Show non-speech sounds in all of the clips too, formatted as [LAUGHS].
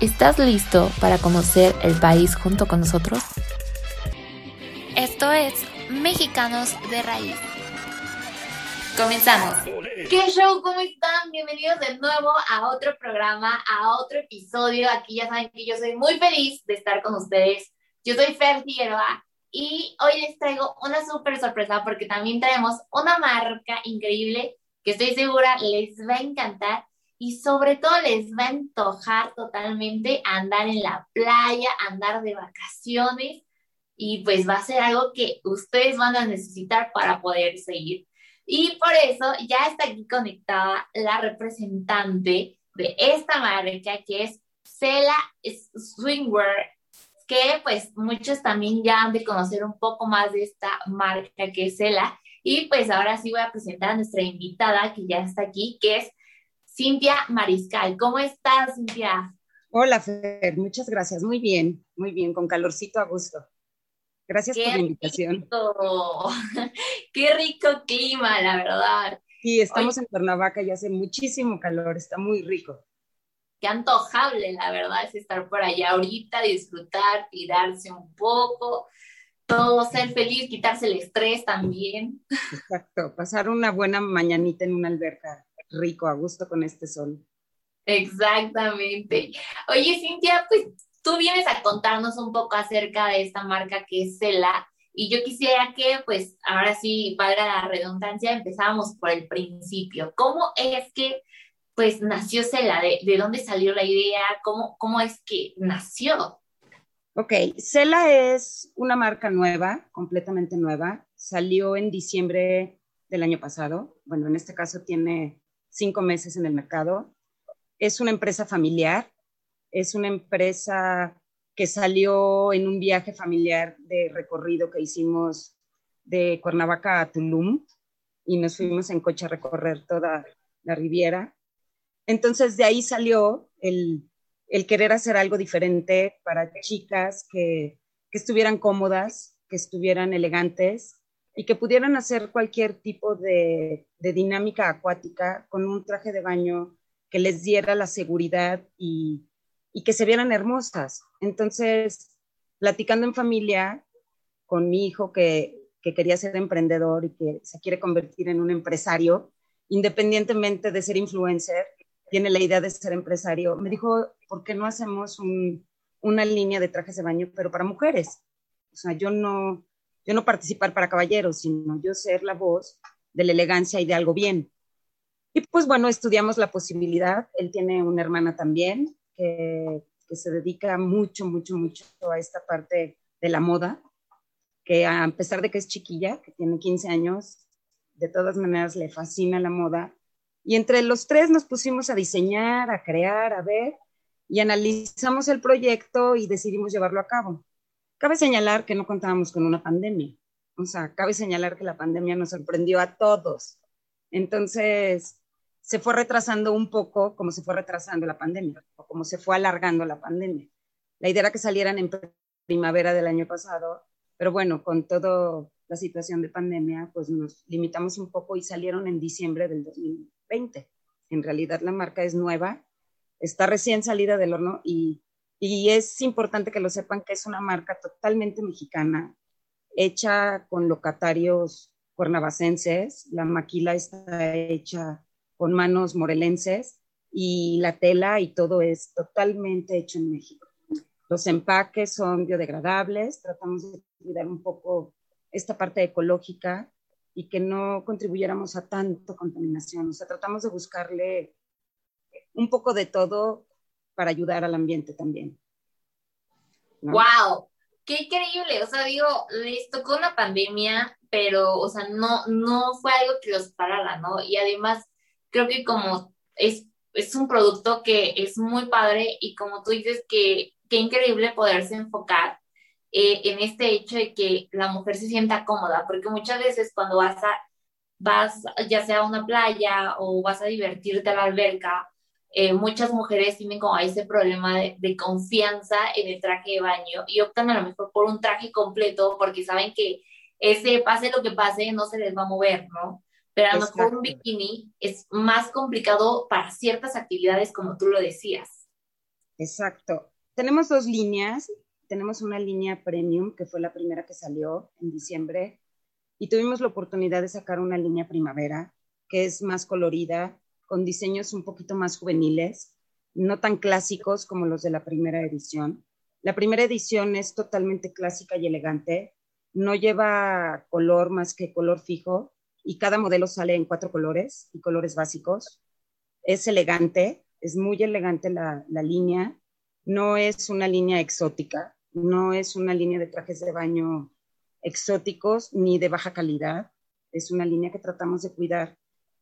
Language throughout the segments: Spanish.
¿Estás listo para conocer el país junto con nosotros? Esto es Mexicanos de Raíz. Comenzamos. ¿Qué show? ¿Cómo están? Bienvenidos de nuevo a otro programa, a otro episodio. Aquí ya saben que yo soy muy feliz de estar con ustedes. Yo soy Fer Figueroa y hoy les traigo una súper sorpresa porque también traemos una marca increíble que estoy segura les va a encantar y sobre todo les va a antojar totalmente andar en la playa, andar de vacaciones y pues va a ser algo que ustedes van a necesitar para poder seguir. Y por eso ya está aquí conectada la representante de esta marca que es Cela Swingwear, que pues muchos también ya han de conocer un poco más de esta marca que es Cela. Y pues ahora sí voy a presentar a nuestra invitada que ya está aquí, que es Cintia Mariscal. ¿Cómo estás, Cintia? Hola, Fer, muchas gracias. Muy bien, muy bien, con calorcito a gusto. Gracias por la invitación. Rico. [LAUGHS] Qué rico clima, la verdad. Sí, estamos en Cuernavaca y hace muchísimo calor, está muy rico. Qué antojable, la verdad, es estar por allá ahorita, disfrutar, tirarse un poco, todo, ser feliz, quitarse el estrés también. [LAUGHS] Exacto, pasar una buena mañanita en una alberca rico, a gusto con este sol. Exactamente. Oye, Cintia, pues tú vienes a contarnos un poco acerca de esta marca que es Cela. Y yo quisiera que, pues, ahora sí, valga la redundancia, empezamos por el principio. ¿Cómo es que, pues, nació Cela? ¿De, de dónde salió la idea? ¿Cómo, ¿Cómo es que nació? Ok, Cela es una marca nueva, completamente nueva. Salió en diciembre del año pasado. Bueno, en este caso tiene cinco meses en el mercado. Es una empresa familiar, es una empresa que salió en un viaje familiar de recorrido que hicimos de Cuernavaca a Tulum y nos fuimos en coche a recorrer toda la Riviera. Entonces de ahí salió el, querer hacer algo diferente para chicas que, estuvieran cómodas, que estuvieran elegantes y que pudieran hacer cualquier tipo de, dinámica acuática con un traje de baño que les diera la seguridad y, que se vieran hermosas. Entonces, platicando en familia con mi hijo que, quería ser emprendedor y que se quiere convertir en un empresario, independientemente de ser influencer, tiene la idea de ser empresario, me dijo, ¿por qué no hacemos una línea de trajes de baño, pero para mujeres? O sea, yo no, yo no participar para caballeros, sino yo ser la voz de la elegancia y de algo bien. Y pues bueno, estudiamos la posibilidad. Él tiene una hermana también que, que se dedica mucho, mucho, mucho a esta parte de la moda, que a pesar de que es chiquilla, que tiene 15 años, de todas maneras le fascina la moda. Y entre los tres nos pusimos a diseñar, a crear, a ver, y analizamos el proyecto y decidimos llevarlo a cabo. Cabe señalar que no contábamos con una pandemia. O sea, cabe señalar que la pandemia nos sorprendió a todos. Entonces, se fue retrasando un poco como se fue retrasando la pandemia, o como se fue alargando la pandemia. La idea era que salieran en primavera del año pasado, pero bueno, con toda la situación de pandemia, pues nos limitamos un poco y salieron en diciembre del 2020. En realidad la marca es nueva, está recién salida del horno y y es importante que lo sepan que es una marca totalmente mexicana, hecha con locatarios cuernavacenses. La maquila está hecha con manos morelenses y la tela y todo es totalmente hecho en México. Los empaques son biodegradables, tratamos de cuidar un poco esta parte ecológica y que no contribuyéramos a tanto contaminación. O sea, tratamos de buscarle un poco de todo para ayudar al ambiente también. ¡Wow! ¡Qué increíble! O sea, digo, les tocó una pandemia, pero, o sea, no, no fue algo que los parara, ¿no? Y además, creo que como es, es un producto que es muy padre y como tú dices que qué increíble poderse enfocar eh, en este hecho de que la mujer se sienta cómoda, porque muchas veces cuando vas a, vas ya sea a una playa o vas a divertirte a la alberca, eh, muchas mujeres tienen como ese problema de, de, confianza en el traje de baño y optan a lo mejor por un traje completo porque saben que ese pase lo que pase no se les va a mover, ¿no? Pero a lo mejor un bikini es más complicado para ciertas actividades como tú lo decías. Exacto. Tenemos dos líneas. Tenemos una línea premium, que fue la primera que salió en diciembre, y tuvimos la oportunidad de sacar una línea primavera, que es más colorida, con diseños un poquito más juveniles, no tan clásicos como los de la primera edición. La primera edición es totalmente clásica y elegante, no lleva color más que color fijo y cada modelo sale en cuatro colores y colores básicos. Es elegante, es muy elegante la, la línea, no es una línea exótica, no es una línea de trajes de baño exóticos ni de baja calidad, es una línea que tratamos de cuidar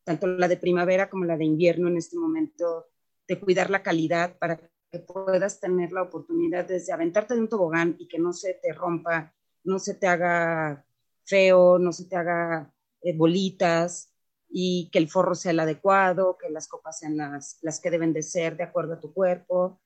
tanto la de primavera como la de invierno en este momento, de cuidar la calidad para que puedas tener la oportunidad desde aventarte de un tobogán y que no se te rompa, no se te haga feo, no se te haga eh, bolitas y que el forro sea el adecuado, que las copas sean las, las que deben de ser de acuerdo a tu cuerpo.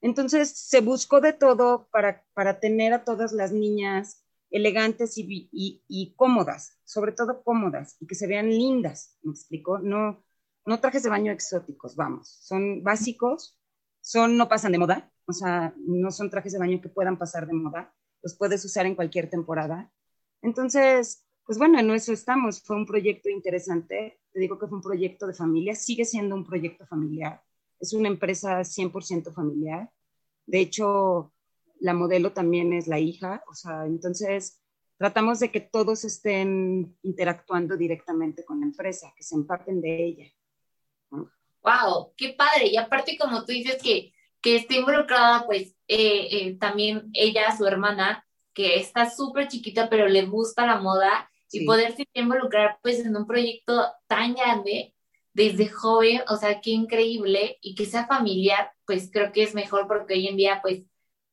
Entonces se buscó de todo para, para tener a todas las niñas elegantes y, cómodas, sobre todo cómodas y que se vean lindas, ¿me explico? No, no trajes de baño exóticos, vamos, son básicos, son, no pasan de moda, o sea, no son trajes de baño que puedan pasar de moda, los puedes usar en cualquier temporada. Entonces, pues bueno, en eso estamos, fue un proyecto interesante, te digo que fue un proyecto de familia, sigue siendo un proyecto familiar, es una empresa 100% familiar, de hecho, la modelo también es la hija, o sea, entonces tratamos de que todos estén interactuando directamente con la empresa, que se empapen de ella. ¡Wow! ¡Qué padre! Y aparte, como tú dices que, que esté involucrada, pues eh, eh, también ella, su hermana, que está súper chiquita, pero le gusta la moda, y poderse involucrar pues en un proyecto tan grande desde joven, o sea, qué increíble, y que sea familiar, pues creo que es mejor porque hoy en día pues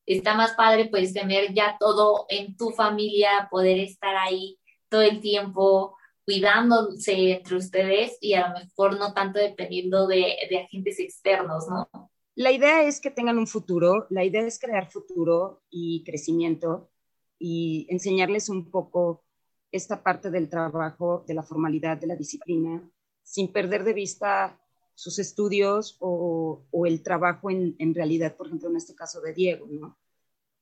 está más padre pues tener ya todo en tu familia, poder estar ahí todo el tiempo cuidándose entre ustedes y a lo mejor no tanto dependiendo de, de agentes externos, ¿no? La idea es que tengan un futuro, la idea es crear futuro y crecimiento y enseñarles un poco esta parte del trabajo, de la formalidad, de la disciplina, sin perder de vista sus estudios o, el trabajo en, realidad, por ejemplo, en este caso de Diego, ¿no?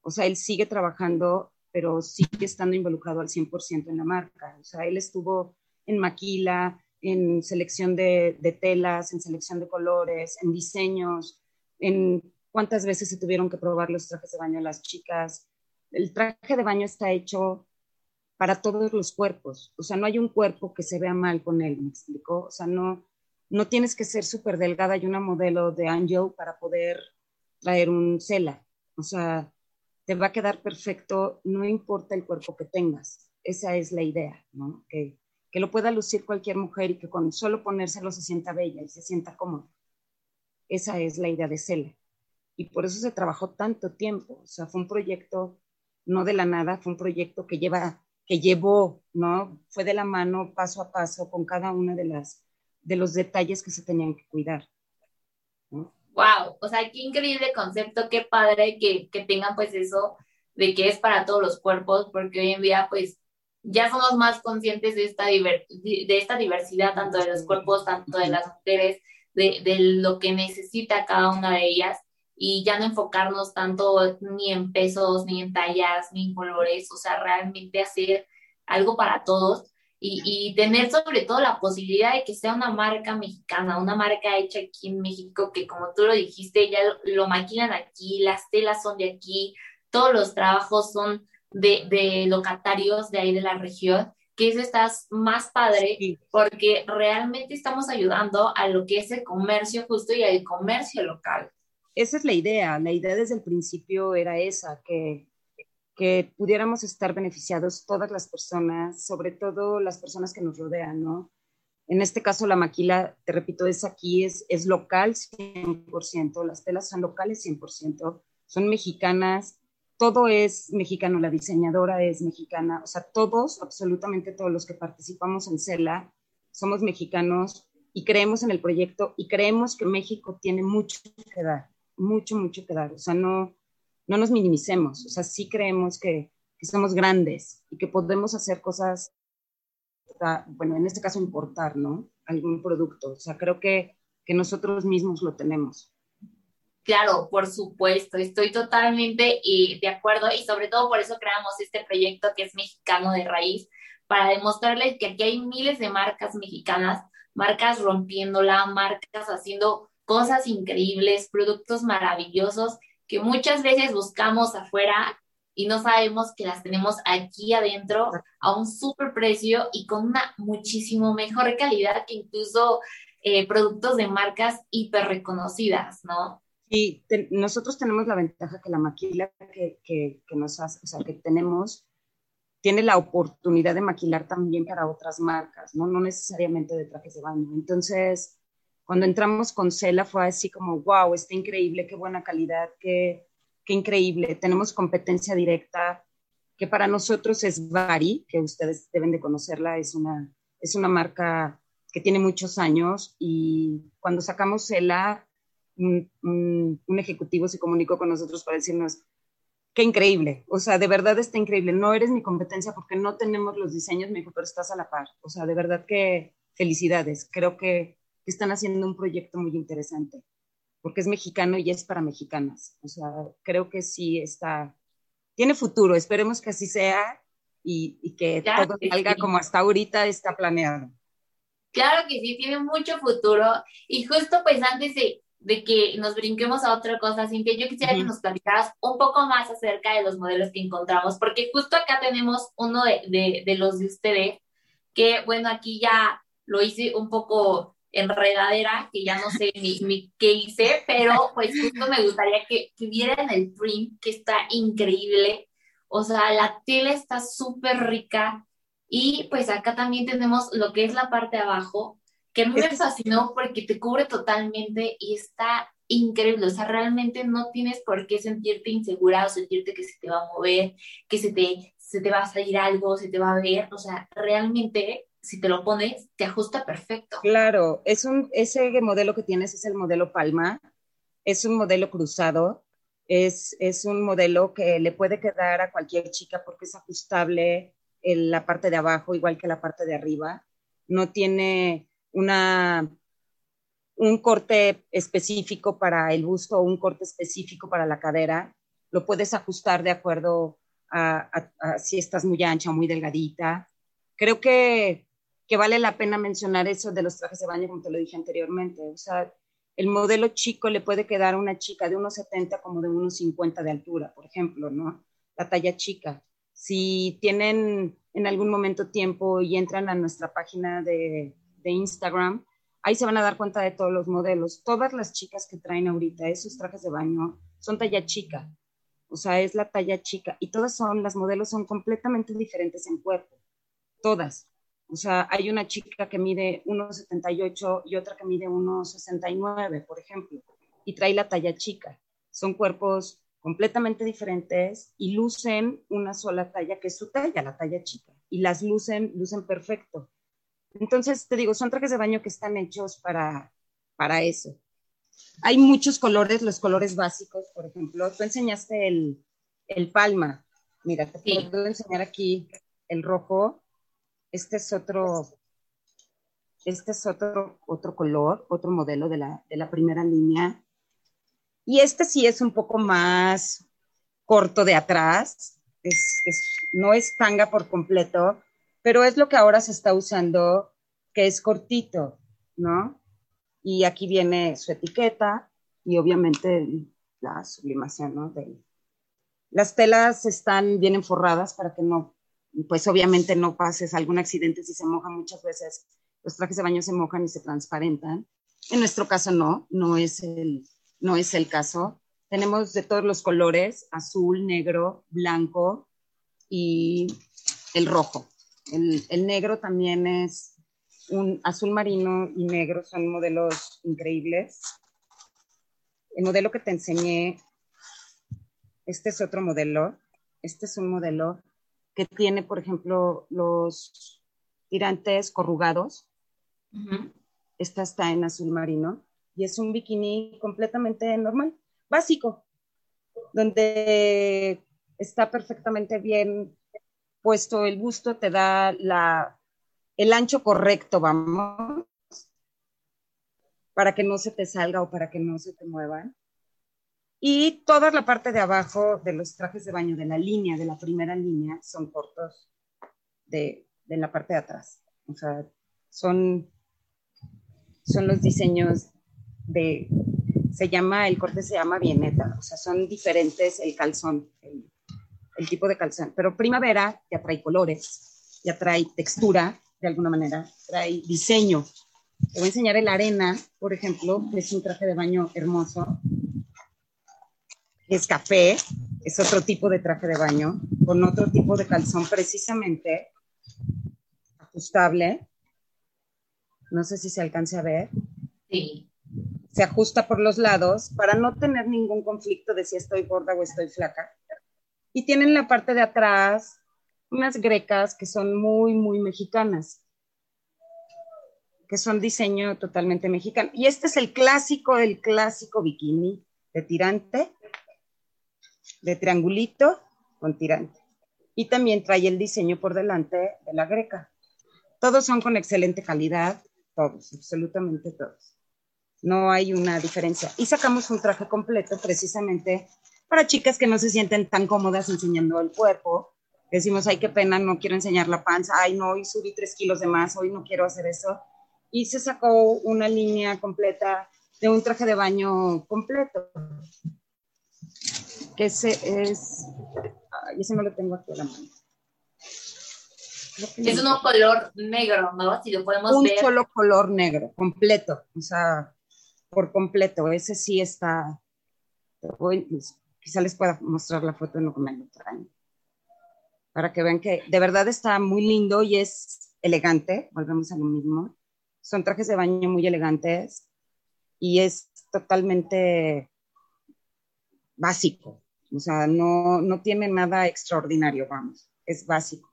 O sea, él sigue trabajando, pero sigue estando involucrado al 100% en la marca. O sea, él estuvo en maquila, en selección de, telas, en selección de colores, en diseños, en cuántas veces se tuvieron que probar los trajes de baño las chicas. El traje de baño está hecho para todos los cuerpos. O sea, no hay un cuerpo que se vea mal con él, ¿me explico? O sea, no, no tienes que ser súper delgada y una modelo de Angel para poder traer un Cela. O sea, te va a quedar perfecto, no importa el cuerpo que tengas. Esa es la idea, ¿no? Que, que lo pueda lucir cualquier mujer y que con solo ponérselo se sienta bella y se sienta cómoda. Esa es la idea de Cela. Y por eso se trabajó tanto tiempo. O sea, fue un proyecto no de la nada, fue un proyecto que lleva, que llevó, ¿no? Fue de la mano paso a paso con cada una de las de los detalles que se tenían que cuidar. Wow, o sea, qué increíble concepto, qué padre que, que tengan pues eso de que es para todos los cuerpos, porque hoy en día pues ya somos más conscientes de esta, de esta diversidad, tanto de los cuerpos, tanto de las mujeres, de, de, lo que necesita cada una de ellas, y ya no enfocarnos tanto ni en pesos, ni en tallas, ni en colores, o sea, realmente hacer algo para todos y, tener sobre todo la posibilidad de que sea una marca mexicana, una marca hecha aquí en México, que como tú lo dijiste, ya lo, maquilan aquí, las telas son de aquí, todos los trabajos son de, de locatarios de ahí de la región, que eso está más padre porque realmente estamos ayudando a lo que es el comercio justo y al comercio local. Esa es la idea, la idea desde el principio era esa, que que pudiéramos estar beneficiados todas las personas, sobre todo las personas que nos rodean, ¿no? En este caso, la maquila, te repito, es aquí, es, es local 100%, las telas son locales 100%, son mexicanas, todo es mexicano, la diseñadora es mexicana, o sea, todos, absolutamente todos los que participamos en CELA, somos mexicanos y creemos en el proyecto y creemos que México tiene mucho que dar, mucho, mucho que dar. O sea, no, no nos minimicemos, o sea, sí creemos que, que somos grandes y que podemos hacer cosas, bueno, en este caso importar, ¿no? Algún producto. O sea, creo que, que nosotros mismos lo tenemos. Claro, por supuesto, estoy totalmente de acuerdo y sobre todo por eso creamos este proyecto que es mexicano de raíz, para demostrarles que aquí hay miles de marcas mexicanas, marcas rompiéndola, marcas haciendo cosas increíbles, productos maravillosos que muchas veces buscamos afuera y no sabemos que las tenemos aquí adentro a un súper precio y con una muchísimo mejor calidad que incluso eh, productos de marcas hiper reconocidas, ¿no? Y nosotros tenemos la ventaja que la maquila que, que, que nos hace, o sea, que tenemos tiene la oportunidad de maquilar también para otras marcas, ¿no? No necesariamente de trajes de baño. Entonces, cuando entramos con Cela fue así como, wow, está increíble, qué buena calidad, qué, qué increíble. Tenemos competencia directa, que para nosotros es Bari, que ustedes deben de conocerla, es una, es una marca que tiene muchos años y cuando sacamos Cela, un, un ejecutivo se comunicó con nosotros para decirnos, qué increíble, o sea, de verdad está increíble. No eres mi competencia porque no tenemos los diseños, me dijo, pero estás a la par. O sea, de verdad que felicidades. Creo que están haciendo un proyecto muy interesante porque es mexicano y es para mexicanas. O sea, creo que sí está, tiene futuro, esperemos que así sea y, que todo salga como hasta ahorita está planeado. Claro que sí, tiene mucho futuro. Y justo pues antes de, de que nos brinquemos a otra cosa, Cintia, yo quisiera que nos platicaras un poco más acerca de los modelos que encontramos, porque justo acá tenemos uno de, de, los de ustedes, que bueno, aquí ya lo hice un poco enredadera, que ya no sé ni, qué hice, pero pues justo me gustaría que, que vieran el print, que está increíble. O sea, la tela está súper rica. Y pues acá también tenemos lo que es la parte de abajo, que a mí me fascinó porque te cubre totalmente y está increíble. O sea, realmente no tienes por qué sentirte insegura o sentirte que se te va a mover, que se te, se te va a salir algo, se te va a ver. O sea, realmente, si te lo pones, te ajusta perfecto. Claro, es un, ese modelo que tienes es el modelo Palma. Es un modelo cruzado. Es, es un modelo que le puede quedar a cualquier chica porque es ajustable en la parte de abajo, igual que la parte de arriba. No tiene una, un corte específico para el busto o un corte específico para la cadera. Lo puedes ajustar de acuerdo a, si estás muy ancha o muy delgadita. Creo que, que, vale la pena mencionar eso de los trajes de baño, como te lo dije anteriormente. O sea, el modelo chico le puede quedar a una chica de unos 70 como de unos 50 de altura, por ejemplo, ¿no? La talla chica. Si tienen en algún momento tiempo y entran a nuestra página de, de Instagram, ahí se van a dar cuenta de todos los modelos. Todas las chicas que traen ahorita esos trajes de baño son talla chica, o sea, es la talla chica y todas son, las modelos son completamente diferentes en cuerpo, todas. O sea, hay una chica que mide 1,78 y otra que mide 1,69, por ejemplo, y trae la talla chica. Son cuerpos completamente diferentes y lucen una sola talla, que es su talla, la talla chica, y las lucen, lucen perfecto. Entonces, te digo, son trajes de baño que están hechos para, para eso. Hay muchos colores, los colores básicos, por ejemplo, tú enseñaste el, el palma. Mira, te puedo enseñar aquí el rojo. Este es otro, este es otro, otro color, otro modelo de la, de la primera línea. Y este sí es un poco más corto de atrás, es, no es tanga por completo, pero es lo que ahora se está usando, que es cortito, ¿no? Y aquí viene su etiqueta y obviamente la sublimación, ¿no? Las telas están bien forradas para que no, pues obviamente no pases algún accidente si se moja muchas veces. Los trajes de baño se mojan y se transparentan. En nuestro caso no, no es el, no es el caso. Tenemos de todos los colores, azul, negro, blanco y el rojo. El, negro también es un azul marino y negro, son modelos increíbles. El modelo que te enseñé este es otro modelo. Este es un modelo que tiene, por ejemplo, los tirantes corrugados. Esta está en azul marino y es un bikini completamente normal, básico, donde está perfectamente bien puesto el busto, te da la, el ancho correcto, vamos, para que no se te salga o para que no se te muevan. Y toda la parte de abajo de los trajes de baño de la línea, de la primera línea, son cortos de, de la parte de atrás. O sea, son, son los diseños de, se llama, el corte se llama vieneta, o sea, son diferentes el calzón, el, el tipo de calzón. Pero primavera ya trae colores, ya trae textura, de alguna manera, trae diseño. Te voy a enseñar el arena, por ejemplo, que es un traje de baño hermoso es café, es otro tipo de traje de baño, con otro tipo de calzón precisamente ajustable. No sé si se alcance a ver. Sí. Se ajusta por los lados para no tener ningún conflicto de si estoy gorda o estoy flaca. Y tienen la parte de atrás unas grecas que son muy, muy mexicanas, que son diseño totalmente mexicano. Y este es el clásico, el clásico bikini de tirante de triangulito con tirante. Y también trae el diseño por delante de la greca. Todos son con excelente calidad, todos, absolutamente todos. No hay una diferencia. Y sacamos un traje completo precisamente para chicas que no se sienten tan cómodas enseñando el cuerpo. Decimos, ay, qué pena, no quiero enseñar la panza, ay, no, hoy subí tres kilos de más, hoy no quiero hacer eso. Y se sacó una línea completa de un traje de baño completo ese es, ay, ese no lo tengo aquí a la mano. Es un color negro, ¿no? Si lo podemos un ver. Un solo color negro, completo, o sea, por completo. Ese sí está. Voy, quizá les pueda mostrar la foto en lo que me lo traen. Para que vean que de verdad está muy lindo y es elegante. Volvemos a lo mismo. Son trajes de baño muy elegantes y es totalmente básico, o sea, no, no tiene nada extraordinario, vamos, es básico.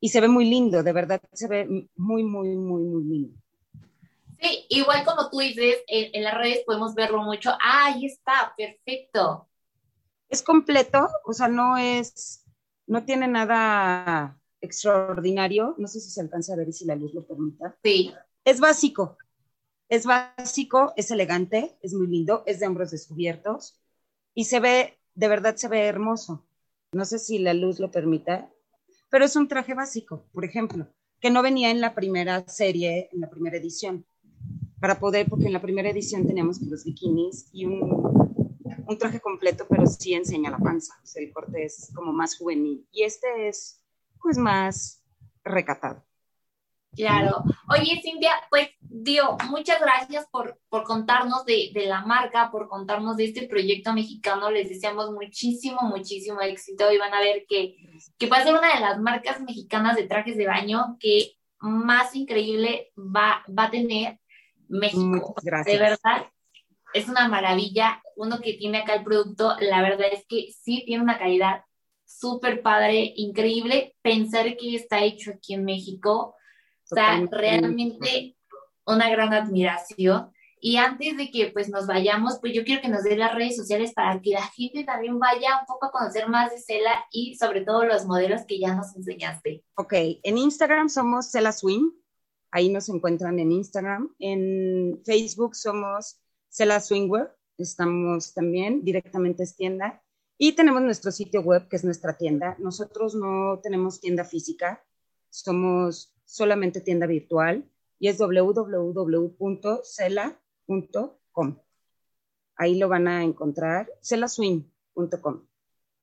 Y se ve muy lindo, de verdad, se ve muy, muy, muy, muy lindo. Sí, igual como tú dices, en, en las redes podemos verlo mucho. Ah, ahí está, perfecto. Es completo, o sea, no es, no tiene nada extraordinario. No sé si se alcanza a ver y si la luz lo permita. Sí. Es básico, es básico, es elegante, es muy lindo, es de hombros descubiertos y se ve, de verdad se ve hermoso. No sé si la luz lo permita, pero es un traje básico, por ejemplo, que no venía en la primera serie, en la primera edición, para poder, porque en la primera edición teníamos los bikinis y un, traje completo, pero sí enseña la panza, o sea, el corte es como más juvenil y este es pues más recatado. Claro. Oye, Cintia, pues Dio, muchas gracias por, por contarnos de, de, la marca, por contarnos de este proyecto mexicano. Les deseamos muchísimo, muchísimo éxito y van a ver que, que va a ser una de las marcas mexicanas de trajes de baño que más increíble va, va a tener México. De verdad, es una maravilla. Uno que tiene acá el producto, la verdad es que sí tiene una calidad súper padre, increíble. Pensar que está hecho aquí en México o sea, realmente una gran admiración. Y antes de que pues nos vayamos, pues yo quiero que nos dé las redes sociales para que la gente también vaya un poco a conocer más de Cela y sobre todo los modelos que ya nos enseñaste. Ok, en Instagram somos Cela Swim, ahí nos encuentran en Instagram. En Facebook somos Cela Swingwear, estamos también directamente en tienda. Y tenemos nuestro sitio web, que es nuestra tienda. Nosotros no tenemos tienda física, somos solamente tienda virtual y es www.cela.com. Ahí lo van a encontrar, celaswing.com.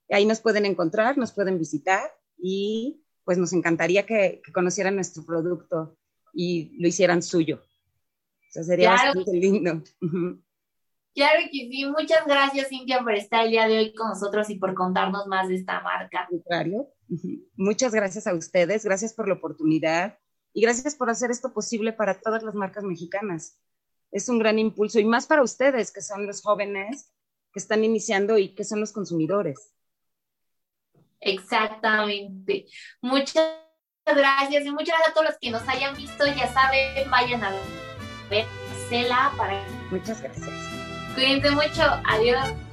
Ahí nos pueden encontrar, nos pueden visitar y pues nos encantaría que, que conocieran nuestro producto y lo hicieran suyo. O sea, sería claro. bastante lindo. Claro que sí. Muchas gracias, Cintia, por estar el día de hoy con nosotros y por contarnos más de esta marca. Contrario. Muchas gracias a ustedes. Gracias por la oportunidad y gracias por hacer esto posible para todas las marcas mexicanas. Es un gran impulso y más para ustedes, que son los jóvenes que están iniciando y que son los consumidores. Exactamente. Muchas gracias y muchas gracias a todos los que nos hayan visto. Ya saben, vayan a ver Cela para. Muchas gracias. Cuídense mucho. Adiós.